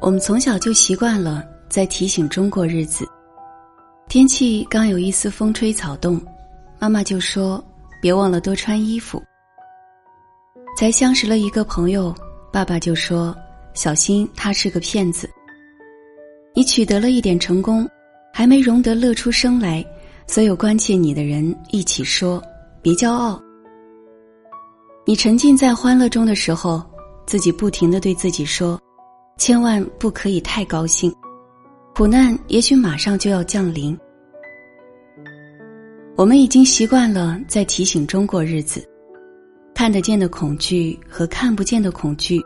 我们从小就习惯了在提醒中过日子。天气刚有一丝风吹草动，妈妈就说：“别忘了多穿衣服。”才相识了一个朋友，爸爸就说：“小心他是个骗子。”你取得了一点成功，还没容得乐出声来，所有关切你的人一起说：“别骄傲。”你沉浸在欢乐中的时候，自己不停的对自己说。千万不可以太高兴，苦难也许马上就要降临。我们已经习惯了在提醒中过日子，看得见的恐惧和看不见的恐惧，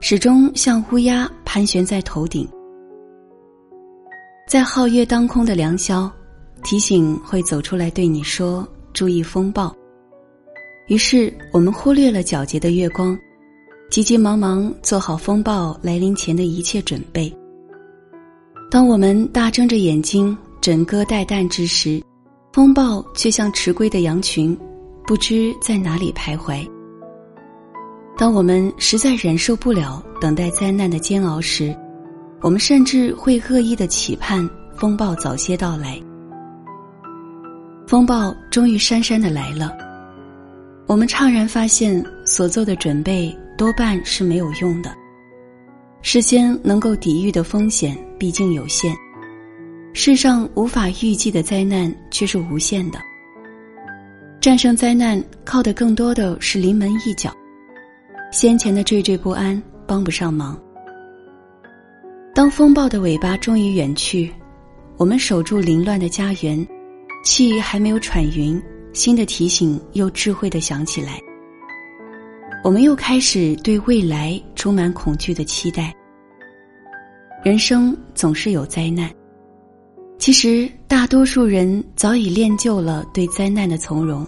始终像乌鸦盘旋在头顶。在皓月当空的良宵，提醒会走出来对你说：“注意风暴。”于是我们忽略了皎洁的月光。急急忙忙做好风暴来临前的一切准备。当我们大睁着眼睛枕戈待旦之时，风暴却像迟归的羊群，不知在哪里徘徊。当我们实在忍受不了等待灾难的煎熬时，我们甚至会恶意的期盼风暴早些到来。风暴终于姗姗的来了，我们怅然发现所做的准备。多半是没有用的。事先能够抵御的风险毕竟有限，世上无法预计的灾难却是无限的。战胜灾难靠的更多的是临门一脚，先前的惴惴不安帮不上忙。当风暴的尾巴终于远去，我们守住凌乱的家园，气还没有喘匀，新的提醒又智慧的响起来。我们又开始对未来充满恐惧的期待。人生总是有灾难，其实大多数人早已练就了对灾难的从容，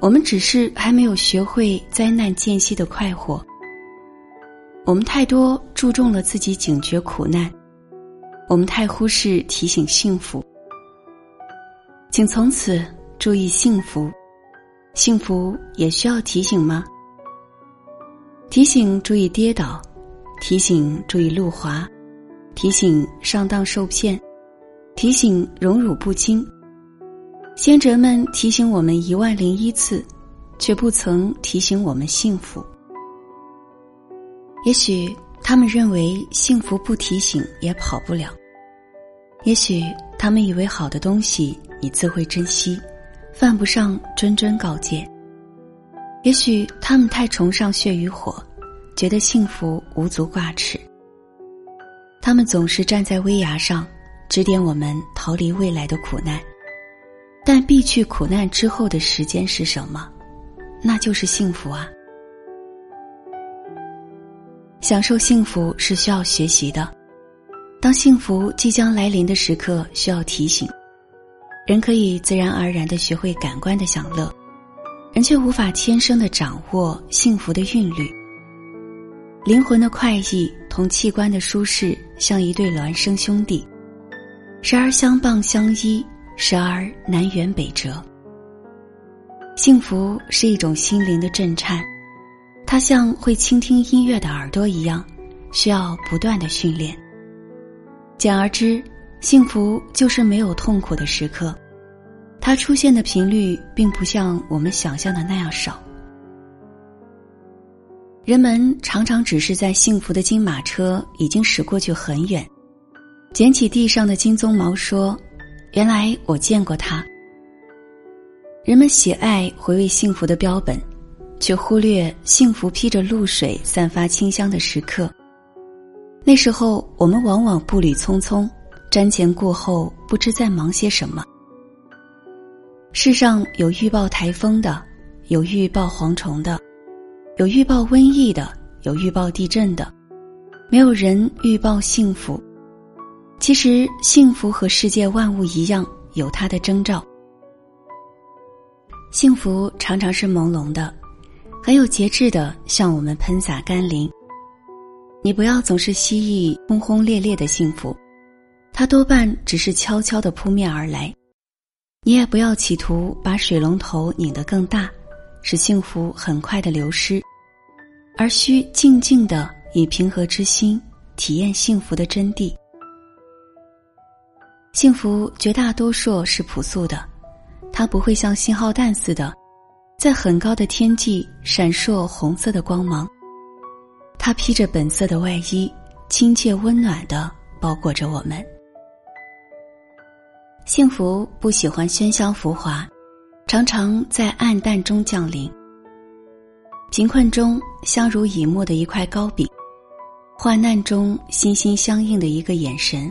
我们只是还没有学会灾难间隙的快活。我们太多注重了自己警觉苦难，我们太忽视提醒幸福。请从此注意幸福，幸福也需要提醒吗？提醒注意跌倒，提醒注意路滑，提醒上当受骗，提醒荣辱不惊。先哲们提醒我们一万零一次，却不曾提醒我们幸福。也许他们认为幸福不提醒也跑不了，也许他们以为好的东西你自会珍惜，犯不上谆谆告诫。也许他们太崇尚血与火，觉得幸福无足挂齿。他们总是站在危崖上，指点我们逃离未来的苦难。但避去苦难之后的时间是什么？那就是幸福啊！享受幸福是需要学习的。当幸福即将来临的时刻，需要提醒。人可以自然而然的学会感官的享乐。人却无法天生的掌握幸福的韵律。灵魂的快意同器官的舒适，像一对孪生兄弟，时而相傍相依，时而南辕北辙。幸福是一种心灵的震颤，它像会倾听音乐的耳朵一样，需要不断的训练。简而之，幸福就是没有痛苦的时刻。它出现的频率并不像我们想象的那样少。人们常常只是在幸福的金马车已经驶过去很远，捡起地上的金鬃毛说：“原来我见过它。”人们喜爱回味幸福的标本，却忽略幸福披着露水、散发清香的时刻。那时候，我们往往步履匆匆，瞻前顾后，不知在忙些什么。世上有预报台风的，有预报蝗虫的，有预报瘟疫的，有预报地震的，没有人预报幸福。其实，幸福和世界万物一样，有它的征兆。幸福常常是朦胧的，很有节制的向我们喷洒甘霖。你不要总是希冀轰轰烈烈的幸福，它多半只是悄悄的扑面而来。你也不要企图把水龙头拧得更大，使幸福很快的流失，而需静静的以平和之心体验幸福的真谛。幸福绝大多数是朴素的，它不会像信号弹似的，在很高的天际闪烁红色的光芒。它披着本色的外衣，亲切温暖的包裹着我们。幸福不喜欢喧嚣浮华，常常在暗淡中降临。贫困中相濡以沫的一块糕饼，患难中心心相印的一个眼神，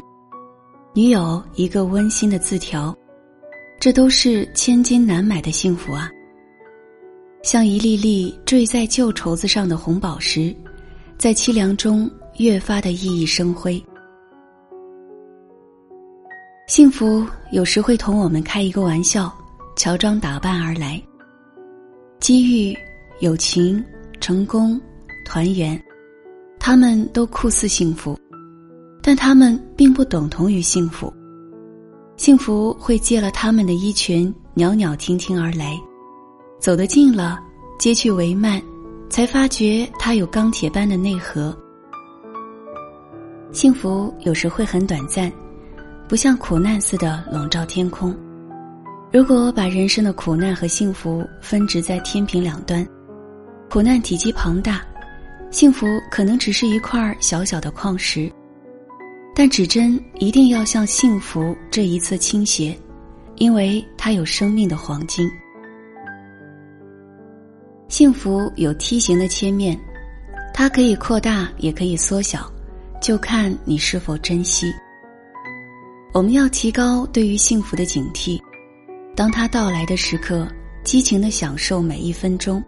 女友一个温馨的字条，这都是千金难买的幸福啊！像一粒粒坠在旧绸子上的红宝石，在凄凉中越发的熠熠生辉。幸福有时会同我们开一个玩笑，乔装打扮而来。机遇、友情、成功、团圆，他们都酷似幸福，但他们并不等同于幸福。幸福会借了他们的衣裙，袅袅婷婷而来，走得近了，接去帷幔，才发觉它有钢铁般的内核。幸福有时会很短暂。不像苦难似的笼罩天空。如果把人生的苦难和幸福分值在天平两端，苦难体积庞大，幸福可能只是一块小小的矿石。但指针一定要向幸福这一侧倾斜，因为它有生命的黄金。幸福有梯形的切面，它可以扩大，也可以缩小，就看你是否珍惜。我们要提高对于幸福的警惕，当它到来的时刻，激情的享受每一分钟。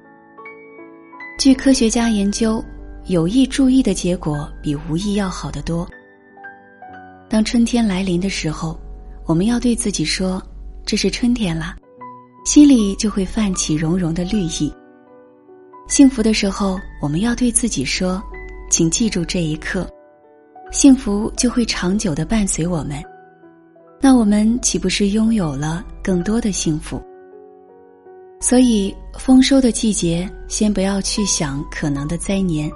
据科学家研究，有意注意的结果比无意要好得多。当春天来临的时候，我们要对自己说：“这是春天啦”，心里就会泛起融融的绿意。幸福的时候，我们要对自己说：“请记住这一刻，幸福就会长久的伴随我们。”那我们岂不是拥有了更多的幸福？所以丰收的季节，先不要去想可能的灾年，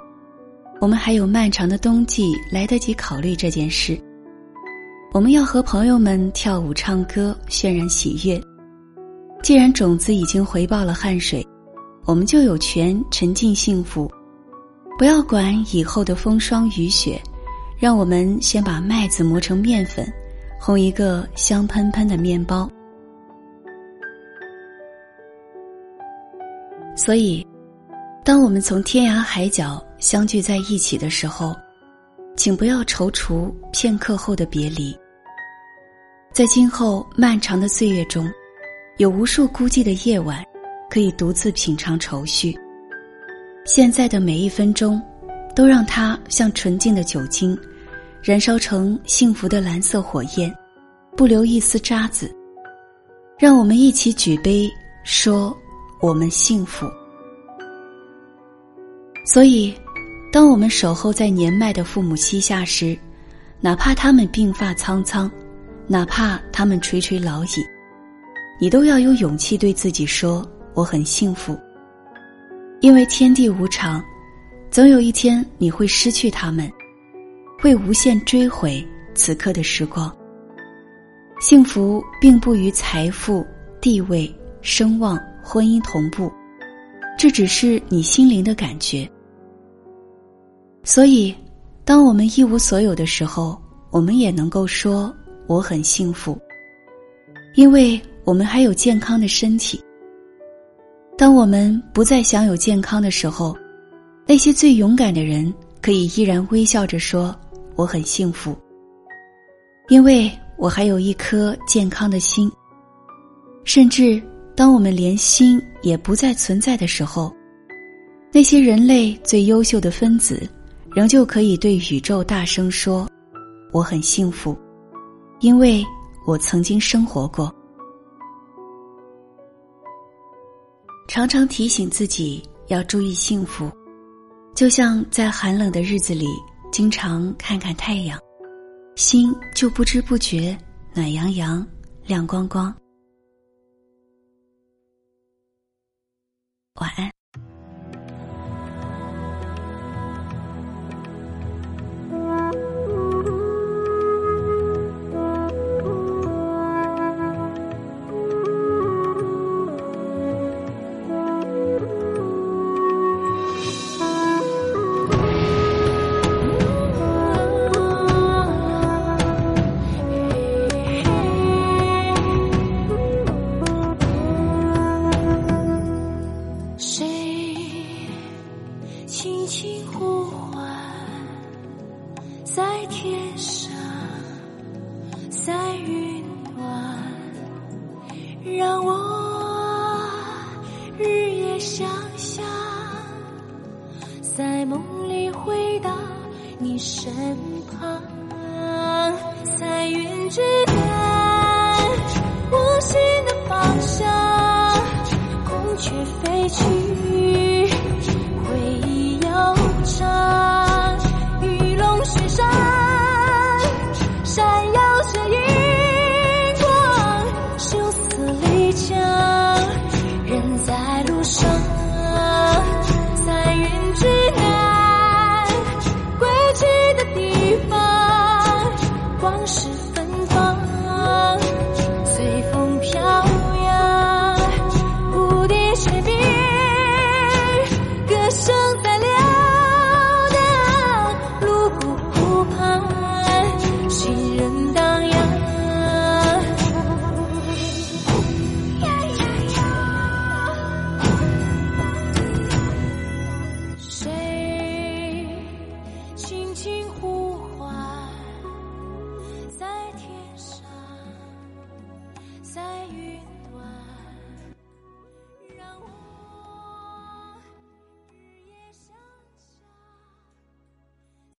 我们还有漫长的冬季来得及考虑这件事。我们要和朋友们跳舞、唱歌，渲染喜悦。既然种子已经回报了汗水，我们就有权沉浸幸福。不要管以后的风霜雨雪，让我们先把麦子磨成面粉。烘一个香喷喷的面包。所以，当我们从天涯海角相聚在一起的时候，请不要踌躇片刻后的别离。在今后漫长的岁月中，有无数孤寂的夜晚，可以独自品尝愁绪。现在的每一分钟，都让它像纯净的酒精。燃烧成幸福的蓝色火焰，不留一丝渣滓。让我们一起举杯，说我们幸福。所以，当我们守候在年迈的父母膝下时，哪怕他们鬓发苍苍，哪怕他们垂垂老矣，你都要有勇气对自己说：“我很幸福。”因为天地无常，总有一天你会失去他们。会无限追悔此刻的时光。幸福并不与财富、地位、声望、婚姻同步，这只是你心灵的感觉。所以，当我们一无所有的时候，我们也能够说我很幸福，因为我们还有健康的身体。当我们不再享有健康的时候，那些最勇敢的人可以依然微笑着说。我很幸福，因为我还有一颗健康的心。甚至当我们连心也不再存在的时候，那些人类最优秀的分子，仍旧可以对宇宙大声说：“我很幸福，因为我曾经生活过。”常常提醒自己要注意幸福，就像在寒冷的日子里。经常看看太阳心就不知不觉暖洋洋亮光光。晚安。在天上，在云端让我日夜想象，在梦里回到你身旁，